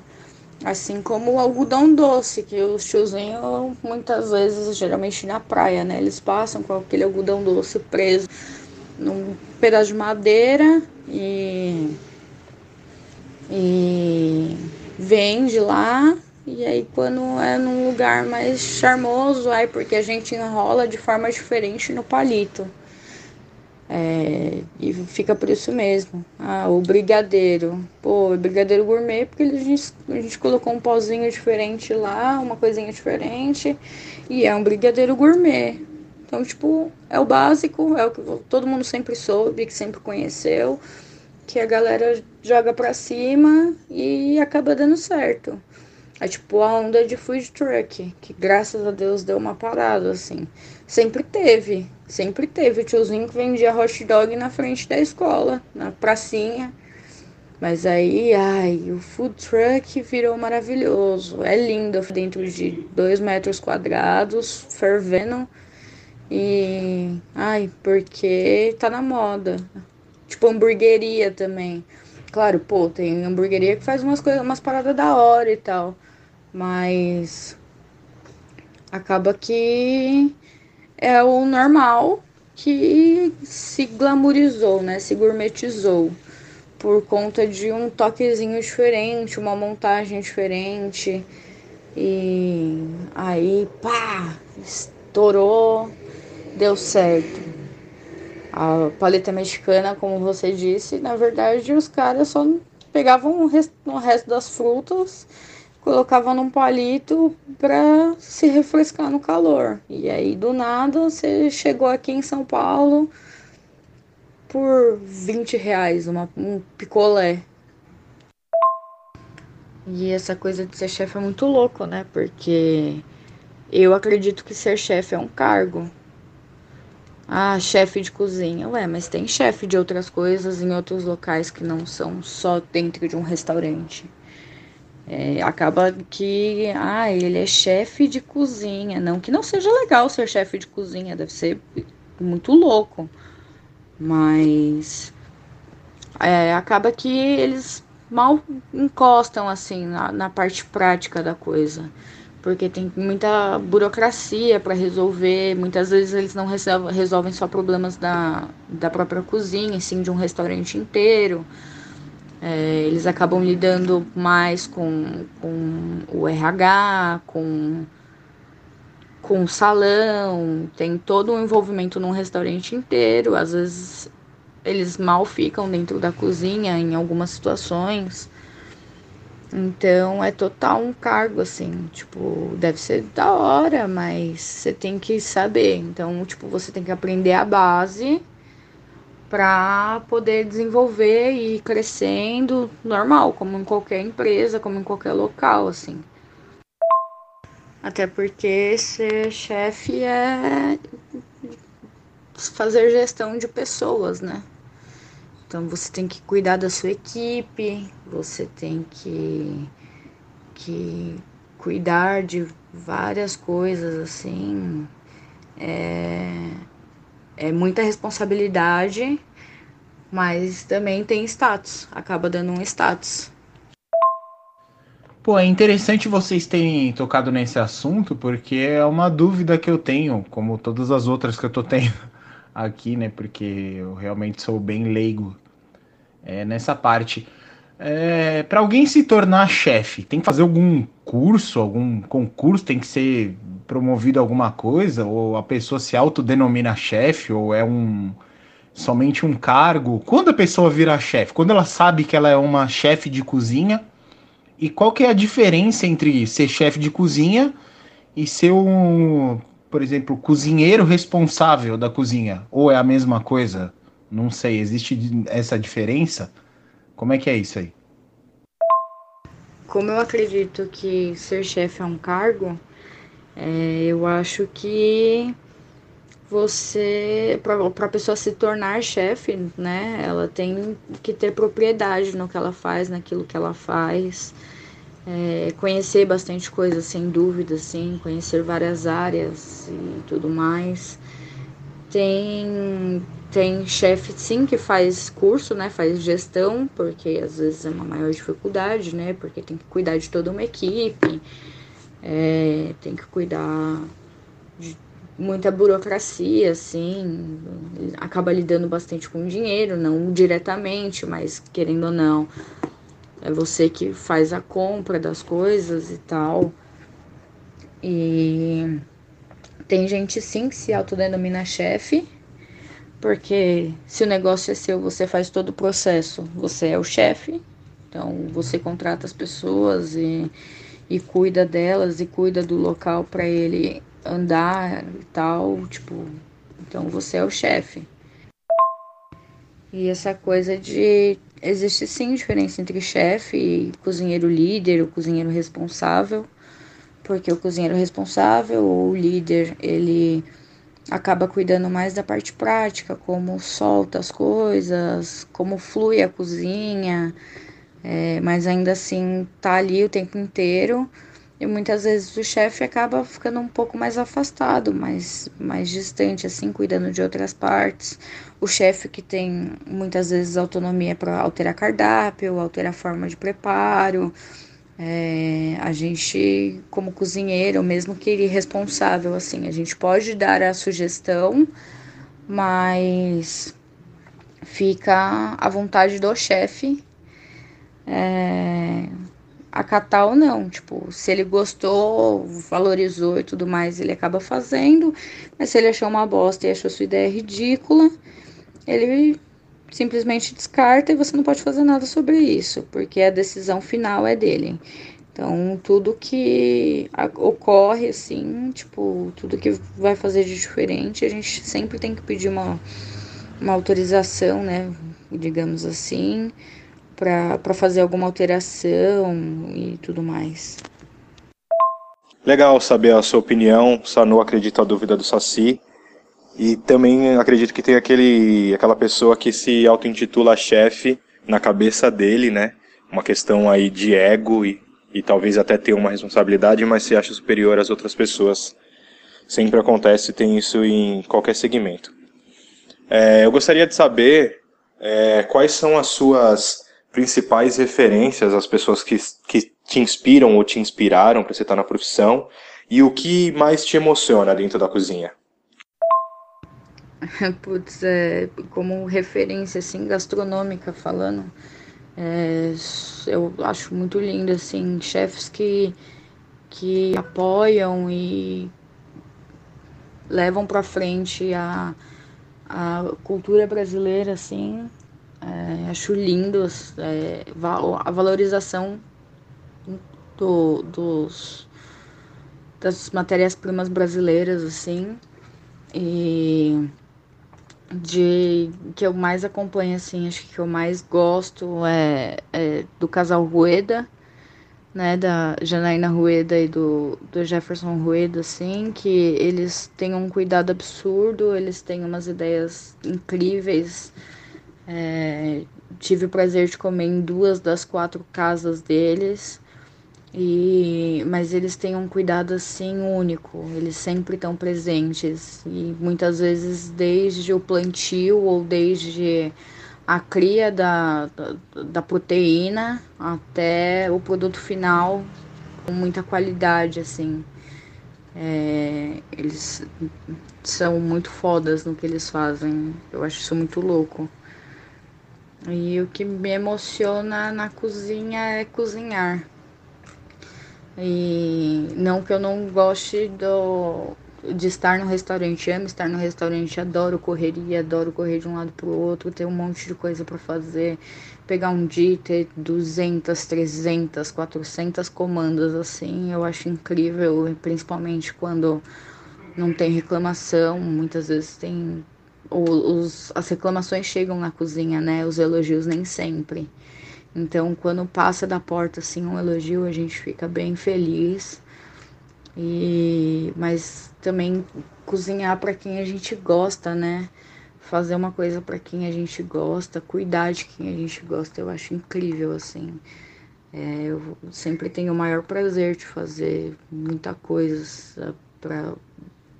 Assim como o algodão doce, que os tiozinhos muitas vezes, geralmente na praia, né? Eles passam com aquele algodão doce preso num pedaço de madeira e, e vende lá. E aí quando é num lugar mais charmoso, aí porque a gente enrola de forma diferente no palito. É, e fica por isso mesmo. Ah, o brigadeiro. Pô, o brigadeiro gourmet, porque a gente, a gente colocou um pozinho diferente lá, uma coisinha diferente. E é um brigadeiro gourmet. Então, tipo, é o básico, é o que todo mundo sempre soube, que sempre conheceu, que a galera joga pra cima e acaba dando certo. É tipo a onda de food truck, que graças a Deus deu uma parada, assim. Sempre teve, sempre teve o tiozinho que vendia hot dog na frente da escola, na pracinha. Mas aí, ai, o food truck virou maravilhoso. É lindo, dentro de dois metros quadrados, fervendo. E, ai, porque tá na moda. Tipo, hamburgueria também. Claro, pô, tem hamburgueria que faz umas coisas, umas paradas da hora e tal. Mas acaba que é o normal que se glamourizou, né? Se gourmetizou por conta de um toquezinho diferente, uma montagem diferente. E aí, pá, estourou, deu certo. A paleta mexicana, como você disse, na verdade os caras só pegavam o resto, o resto das frutas colocava num palito para se refrescar no calor. E aí do nada você chegou aqui em São Paulo por 20 reais, uma, um picolé. E essa coisa de ser chefe é muito louco, né? Porque eu acredito que ser chefe é um cargo. Ah, chefe de cozinha. Ué, mas tem chefe de outras coisas em outros locais que não são só dentro de um restaurante. É, acaba que, ah, ele é chefe de cozinha. Não que não seja legal ser chefe de cozinha, deve ser muito louco. Mas é, acaba que eles mal encostam assim na, na parte prática da coisa. Porque tem muita burocracia para resolver. Muitas vezes eles não resolvem só problemas da, da própria cozinha, sim de um restaurante inteiro. É, eles acabam lidando mais com, com o RH, com, com o salão, tem todo um envolvimento num restaurante inteiro. Às vezes eles mal ficam dentro da cozinha em algumas situações. Então é total um cargo, assim, tipo, deve ser da hora, mas você tem que saber. Então, tipo, você tem que aprender a base para poder desenvolver e ir crescendo normal, como em qualquer empresa, como em qualquer local, assim. Até porque ser chefe é fazer gestão de pessoas, né? Então você tem que cuidar da sua equipe, você tem que, que cuidar de várias coisas assim. É, é muita responsabilidade, mas também tem status, acaba dando um status. Pô, é interessante vocês terem tocado nesse assunto, porque é uma dúvida que eu tenho, como todas as outras que eu tô tendo [LAUGHS] aqui, né? Porque eu realmente sou bem leigo é, nessa parte. É, para alguém se tornar chefe, tem que fazer algum curso, algum concurso, tem que ser promovido alguma coisa, ou a pessoa se autodenomina chefe, ou é um somente um cargo. Quando a pessoa vira chefe? Quando ela sabe que ela é uma chefe de cozinha? E qual que é a diferença entre ser chefe de cozinha e ser um, por exemplo, cozinheiro responsável da cozinha? Ou é a mesma coisa? Não sei, existe essa diferença? Como é que é isso aí? Como eu acredito que ser chefe é um cargo, é, eu acho que você, para a pessoa se tornar chefe, né, ela tem que ter propriedade no que ela faz, naquilo que ela faz, é, conhecer bastante coisa, sem dúvida, sim, conhecer várias áreas e tudo mais. Tem, tem chefe, sim, que faz curso, né, faz gestão, porque às vezes é uma maior dificuldade, né, porque tem que cuidar de toda uma equipe, é, tem que cuidar de muita burocracia, assim, acaba lidando bastante com dinheiro, não diretamente, mas querendo ou não, é você que faz a compra das coisas e tal. E tem gente sim que se autodenomina chefe, porque se o negócio é seu, você faz todo o processo, você é o chefe, então você contrata as pessoas e, e cuida delas e cuida do local para ele andar e tal, tipo, então você é o chefe. E essa coisa de existe sim diferença entre chefe e cozinheiro líder, o cozinheiro responsável, porque o cozinheiro responsável ou o líder, ele acaba cuidando mais da parte prática, como solta as coisas, como flui a cozinha, é, mas ainda assim tá ali o tempo inteiro. E muitas vezes o chefe acaba ficando um pouco mais afastado, mais, mais distante, assim, cuidando de outras partes. O chefe que tem muitas vezes autonomia para alterar cardápio, alterar forma de preparo. É, a gente, como cozinheiro, mesmo que ele responsável, assim, a gente pode dar a sugestão, mas fica à vontade do chefe é, acatar ou não. Tipo, se ele gostou, valorizou e tudo mais, ele acaba fazendo, mas se ele achou uma bosta e achou sua ideia ridícula, ele simplesmente descarta e você não pode fazer nada sobre isso, porque a decisão final é dele. Então, tudo que ocorre, assim, tipo, tudo que vai fazer de diferente, a gente sempre tem que pedir uma, uma autorização, né, digamos assim, para fazer alguma alteração e tudo mais. Legal saber a sua opinião. Sanu acredita a dúvida do Saci. E também acredito que tem aquele, aquela pessoa que se auto-intitula chefe na cabeça dele, né? Uma questão aí de ego e, e talvez até ter uma responsabilidade, mas se acha superior às outras pessoas. Sempre acontece, tem isso em qualquer segmento. É, eu gostaria de saber é, quais são as suas principais referências, as pessoas que, que te inspiram ou te inspiraram para você estar na profissão e o que mais te emociona dentro da cozinha. [LAUGHS] Putz, é, como referência assim gastronômica falando, é, eu acho muito lindo assim chefes que que apoiam e levam para frente a, a cultura brasileira assim. É, acho lindo é, a valorização do, dos das matérias-primas brasileiras assim e de que eu mais acompanho, assim, acho que eu mais gosto é, é do casal Rueda, né, da Janaína Rueda e do, do Jefferson Rueda, assim, que eles têm um cuidado absurdo, eles têm umas ideias incríveis. É, tive o prazer de comer em duas das quatro casas deles. E, mas eles têm um cuidado assim único, eles sempre estão presentes e muitas vezes desde o plantio ou desde a cria da, da, da proteína até o produto final com muita qualidade assim. É, eles são muito fodas no que eles fazem, eu acho isso muito louco. E o que me emociona na cozinha é cozinhar e não que eu não goste do, de estar no restaurante, amo estar no restaurante, adoro correria, adoro correr de um lado pro outro, ter um monte de coisa para fazer, pegar um dia ter 200, 300, 400 comandas assim, eu acho incrível, principalmente quando não tem reclamação, muitas vezes tem os, as reclamações chegam na cozinha, né? Os elogios nem sempre. Então, quando passa da porta assim um elogio, a gente fica bem feliz. E mas também cozinhar para quem a gente gosta, né? Fazer uma coisa para quem a gente gosta, cuidar de quem a gente gosta, eu acho incrível assim. É, eu sempre tenho o maior prazer de fazer muita coisa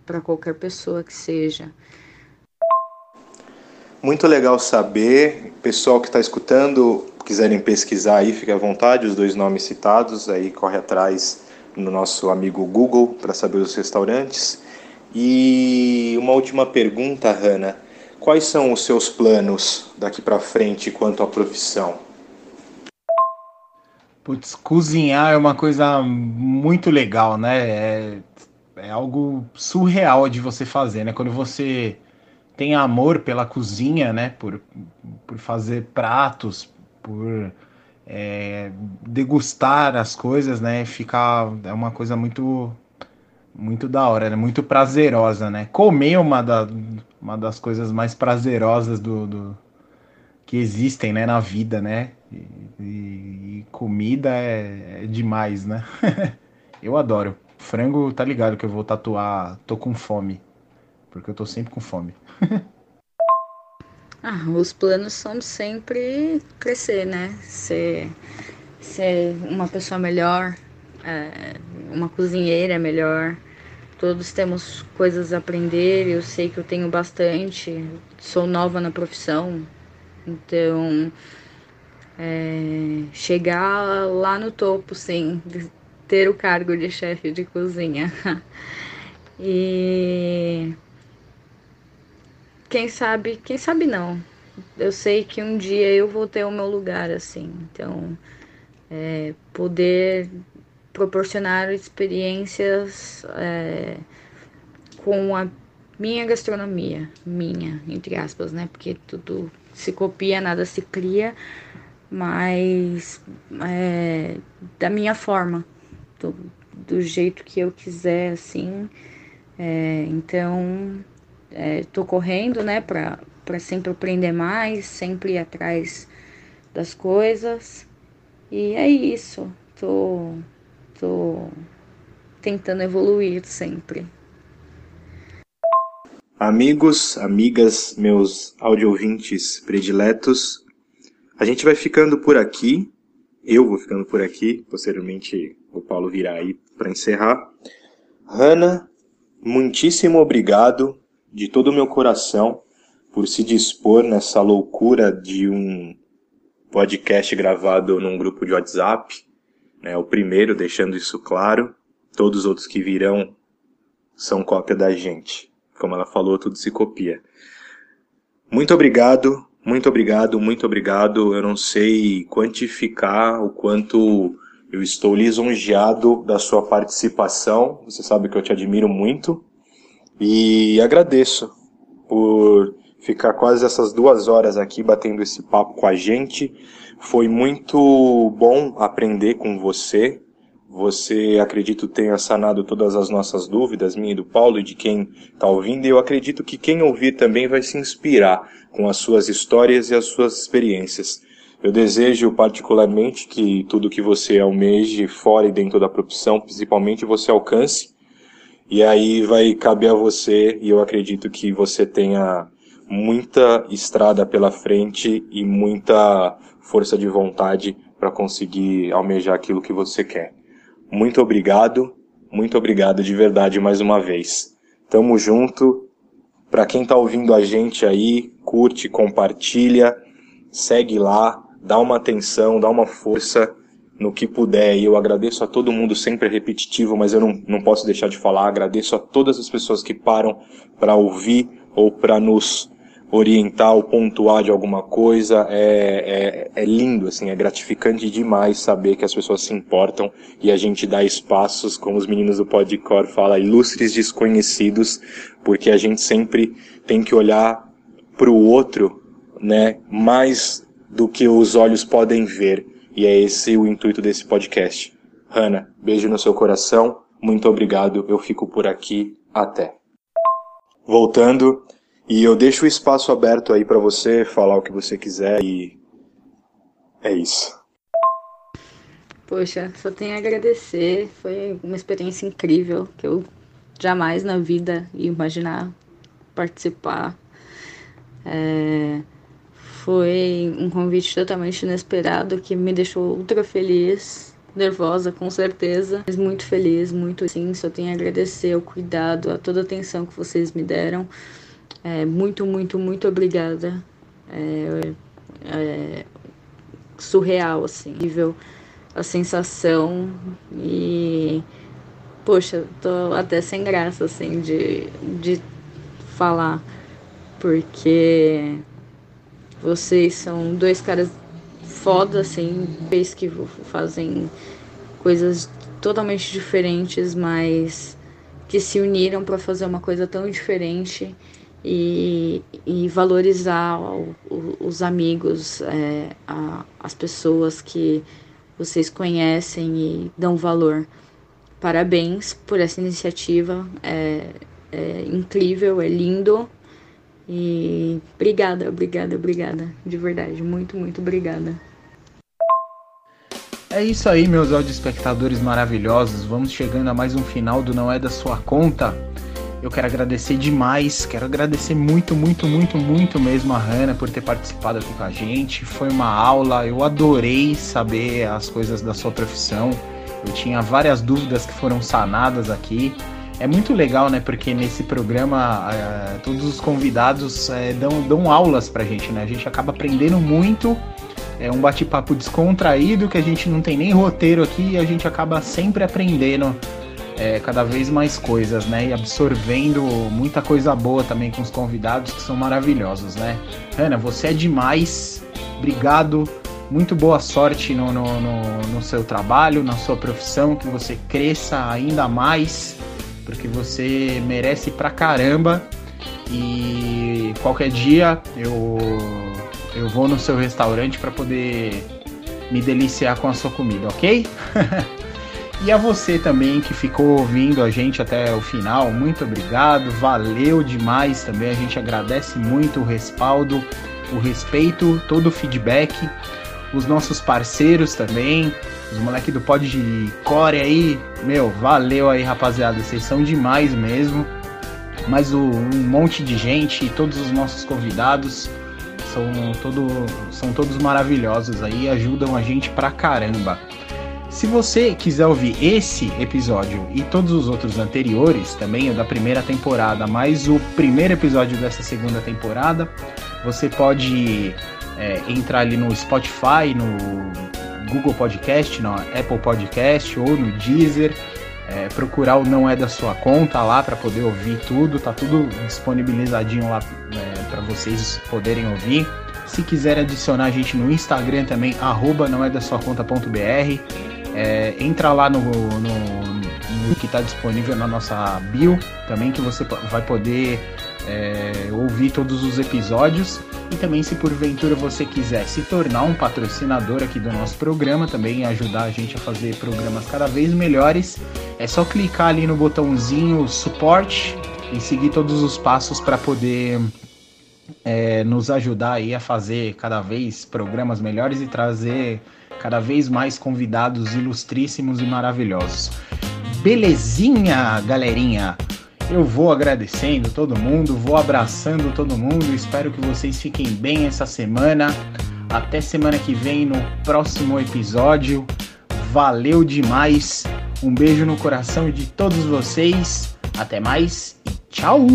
para qualquer pessoa que seja. Muito legal saber, pessoal que está escutando, quiserem pesquisar aí, fique à vontade, os dois nomes citados, aí corre atrás no nosso amigo Google para saber os restaurantes. E uma última pergunta, Hanna. Quais são os seus planos daqui para frente quanto à profissão? Putz, cozinhar é uma coisa muito legal, né? É, é algo surreal de você fazer, né? Quando você tem amor pela cozinha, né? Por, por fazer pratos, por é, degustar as coisas, né? Ficar é uma coisa muito muito da hora, né? muito prazerosa, né? Comer uma, da, uma das coisas mais prazerosas do, do que existem, né, na vida, né? E, e, e comida é, é, demais, né? [LAUGHS] eu adoro. Frango, tá ligado que eu vou tatuar, tô com fome, porque eu tô sempre com fome. [LAUGHS] ah, os planos são sempre crescer, né? Ser, ser uma pessoa melhor, é, uma cozinheira melhor. Todos temos coisas a aprender, eu sei que eu tenho bastante, sou nova na profissão, então é, chegar lá no topo, sim, ter o cargo de chefe de cozinha. [LAUGHS] e quem sabe, quem sabe não. Eu sei que um dia eu vou ter o meu lugar assim. Então, é, poder proporcionar experiências é, com a minha gastronomia, minha, entre aspas, né? Porque tudo se copia, nada se cria, mas é, da minha forma, do, do, jeito que eu quiser, assim. É, então, é, tô correndo, né, para sempre aprender mais, sempre ir atrás das coisas. E é isso. Tô tô tentando evoluir sempre. Amigos, amigas, meus audiovintes prediletos, a gente vai ficando por aqui. Eu vou ficando por aqui. Posteriormente, o Paulo virá aí para encerrar. Hanna, muitíssimo obrigado de todo o meu coração por se dispor nessa loucura de um podcast gravado num grupo de WhatsApp né, o primeiro deixando isso claro, todos os outros que virão são cópia da gente. Como ela falou, tudo se copia. Muito obrigado, muito obrigado, muito obrigado. Eu não sei quantificar o quanto eu estou lisonjeado da sua participação. Você sabe que eu te admiro muito. E agradeço por ficar quase essas duas horas aqui batendo esse papo com a gente. Foi muito bom aprender com você. Você, acredito, tenha sanado todas as nossas dúvidas, minha e do Paulo, e de quem está ouvindo. E eu acredito que quem ouvir também vai se inspirar com as suas histórias e as suas experiências. Eu desejo particularmente que tudo que você almeje fora e dentro da profissão, principalmente, você alcance. E aí vai caber a você, e eu acredito que você tenha muita estrada pela frente e muita força de vontade para conseguir almejar aquilo que você quer. Muito obrigado, muito obrigado de verdade mais uma vez. Tamo junto. Para quem tá ouvindo a gente aí, curte, compartilha, segue lá, dá uma atenção, dá uma força no que puder. E eu agradeço a todo mundo, sempre é repetitivo, mas eu não, não posso deixar de falar. Agradeço a todas as pessoas que param para ouvir ou para nos orientar ou pontuar de alguma coisa. É, é, é, lindo, assim, é gratificante demais saber que as pessoas se importam e a gente dá espaços, como os meninos do Podcor falam, ilustres desconhecidos, porque a gente sempre tem que olhar para o outro, né, mais do que os olhos podem ver. E é esse o intuito desse podcast. Hanna, beijo no seu coração. Muito obrigado. Eu fico por aqui. Até. Voltando, e eu deixo o espaço aberto aí para você falar o que você quiser e é isso. Poxa, só tenho a agradecer. Foi uma experiência incrível que eu jamais na vida ia imaginar participar. É, foi um convite totalmente inesperado que me deixou ultra feliz, nervosa com certeza, mas muito feliz, muito sim. Só tenho a agradecer o cuidado, a toda a atenção que vocês me deram. É, muito, muito, muito obrigada. É, é, surreal, assim, nível a sensação e poxa, tô até sem graça assim de, de falar porque vocês são dois caras foda assim, vez que fazem coisas totalmente diferentes, mas que se uniram para fazer uma coisa tão diferente e, e valorizar o, o, os amigos, é, a, as pessoas que vocês conhecem e dão valor. Parabéns por essa iniciativa, é, é incrível, é lindo. E obrigada, obrigada, obrigada. De verdade, muito, muito obrigada. É isso aí, meus espectadores maravilhosos. Vamos chegando a mais um final do Não É da Sua Conta. Eu quero agradecer demais, quero agradecer muito, muito, muito, muito mesmo a Hanna por ter participado aqui com a gente. Foi uma aula, eu adorei saber as coisas da sua profissão. Eu tinha várias dúvidas que foram sanadas aqui. É muito legal, né? Porque nesse programa é, todos os convidados é, dão, dão aulas pra gente, né? A gente acaba aprendendo muito. É um bate-papo descontraído que a gente não tem nem roteiro aqui e a gente acaba sempre aprendendo é, cada vez mais coisas, né? E absorvendo muita coisa boa também com os convidados que são maravilhosos, né? Ana, você é demais. Obrigado. Muito boa sorte no, no, no, no seu trabalho, na sua profissão, que você cresça ainda mais, porque você merece pra caramba. E qualquer dia eu, eu vou no seu restaurante para poder me deliciar com a sua comida, ok? [LAUGHS] E a você também que ficou ouvindo a gente até o final, muito obrigado, valeu demais também. A gente agradece muito o respaldo, o respeito, todo o feedback. Os nossos parceiros também, os moleques do Pod de Core aí, meu, valeu aí, rapaziada. Vocês são demais mesmo. Mais um monte de gente, todos os nossos convidados são, todo, são todos maravilhosos aí, ajudam a gente pra caramba. Se você quiser ouvir esse episódio e todos os outros anteriores, também o da primeira temporada, mais o primeiro episódio dessa segunda temporada, você pode é, entrar ali no Spotify, no Google Podcast, no Apple Podcast ou no Deezer. É, procurar o Não É da Sua Conta lá para poder ouvir tudo, tá tudo disponibilizadinho lá é, para vocês poderem ouvir. Se quiser adicionar a gente no Instagram também, arroba não é da sua conta.br. É, entra lá no, no, no que está disponível na nossa bio também, que você vai poder é, ouvir todos os episódios. E também, se porventura você quiser se tornar um patrocinador aqui do nosso programa, também ajudar a gente a fazer programas cada vez melhores, é só clicar ali no botãozinho suporte e seguir todos os passos para poder é, nos ajudar aí a fazer cada vez programas melhores e trazer cada vez mais convidados ilustríssimos e maravilhosos. Belezinha, galerinha? Eu vou agradecendo todo mundo, vou abraçando todo mundo. Espero que vocês fiquem bem essa semana. Até semana que vem no próximo episódio. Valeu demais. Um beijo no coração de todos vocês. Até mais e tchau!